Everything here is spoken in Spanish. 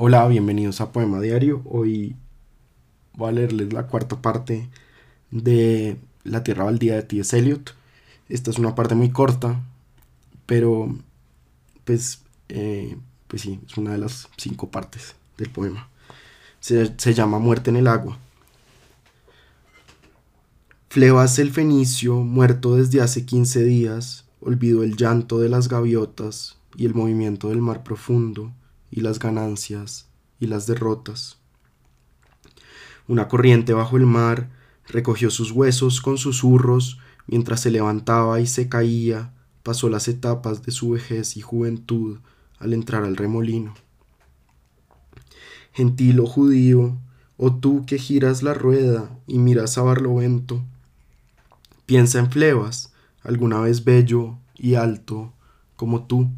Hola, bienvenidos a Poema Diario. Hoy voy a leerles la cuarta parte de La Tierra Baldía de T.S. Eliot. Esta es una parte muy corta, pero pues, eh, pues sí, es una de las cinco partes del poema. Se, se llama Muerte en el agua. Flebas el fenicio, muerto desde hace quince días, olvidó el llanto de las gaviotas y el movimiento del mar profundo y las ganancias y las derrotas. Una corriente bajo el mar recogió sus huesos con susurros mientras se levantaba y se caía, pasó las etapas de su vejez y juventud al entrar al remolino. Gentil o judío, o tú que giras la rueda y miras a Barlovento, Piensa en Flebas, alguna vez bello y alto como tú.